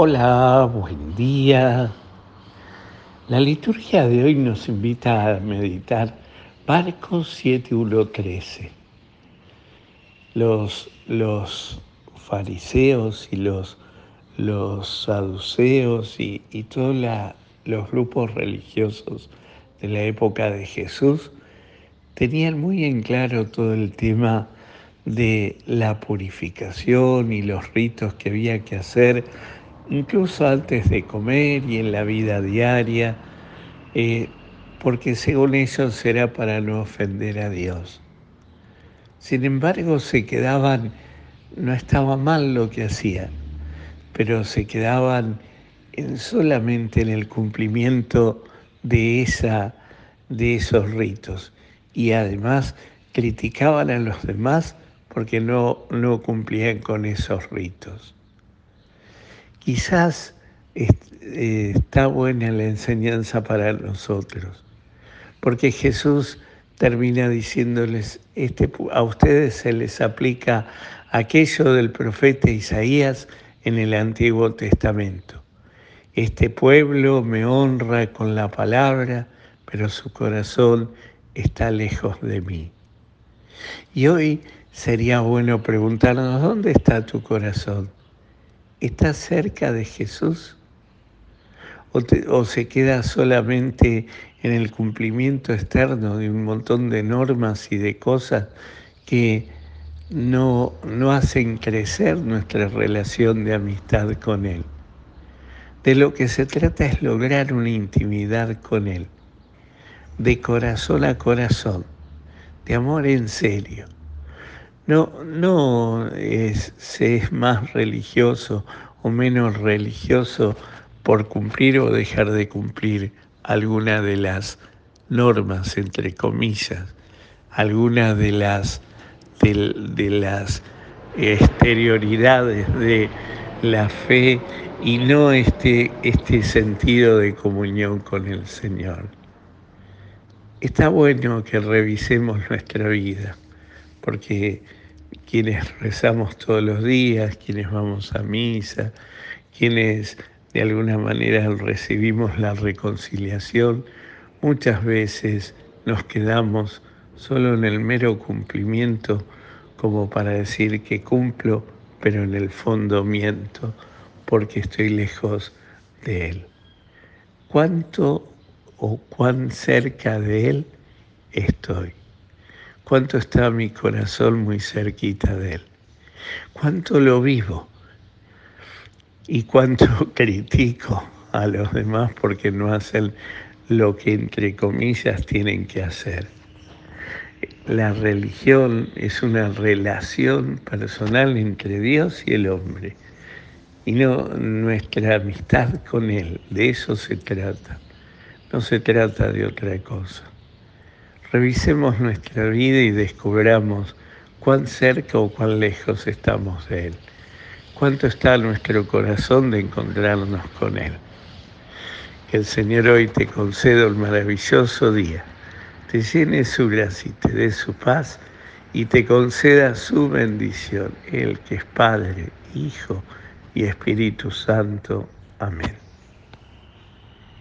Hola, buen día. La liturgia de hoy nos invita a meditar Marcos 7.1.13. Los, los fariseos y los, los saduceos y, y todos los grupos religiosos de la época de Jesús tenían muy en claro todo el tema de la purificación y los ritos que había que hacer incluso antes de comer y en la vida diaria, eh, porque según ellos será para no ofender a Dios. Sin embargo, se quedaban, no estaba mal lo que hacían, pero se quedaban en, solamente en el cumplimiento de, esa, de esos ritos y además criticaban a los demás porque no, no cumplían con esos ritos. Quizás eh, está buena la enseñanza para nosotros, porque Jesús termina diciéndoles, este, a ustedes se les aplica aquello del profeta Isaías en el Antiguo Testamento. Este pueblo me honra con la palabra, pero su corazón está lejos de mí. Y hoy sería bueno preguntarnos, ¿dónde está tu corazón? ¿Está cerca de Jesús? ¿O, se queda solamente en el cumplimiento externo de un montón de normas y de cosas que no, no hacen crecer nuestra relación de amistad con Él? De lo que se trata es lograr una intimidad con Él, de corazón a corazón, de amor en serio no, no es, se es más religioso o menos religioso por cumplir o dejar de cumplir alguna de las normas, entre comillas, alguna de las, de, las exterioridades de la fe y no este, este sentido de comunión con el Señor. Está bueno que revisemos nuestra vida, porque quienes rezamos todos los días, quienes vamos a misa, quienes de alguna manera recibimos la reconciliación, muchas veces nos quedamos solo en el mero cumplimiento como para decir que cumplo, pero en el fondo miento porque estoy lejos de Él. ¿Cuánto o cuán cerca de Él estoy? Cuánto está mi corazón muy cerquita de Él, cuánto lo vivo y cuánto critico a los demás porque no hacen lo que entre comillas tienen que hacer. La religión es una relación personal entre Dios y el hombre y no nuestra amistad con Él. De eso se trata. No se trata de otra cosa. Revisemos nuestra vida y descubramos cuán cerca o cuán lejos estamos de Él. Cuánto está nuestro corazón de encontrarnos con Él. Que el Señor hoy te conceda el maravilloso día, te llene su gracia y te dé su paz y te conceda su bendición, el que es Padre, Hijo y Espíritu Santo. Amén.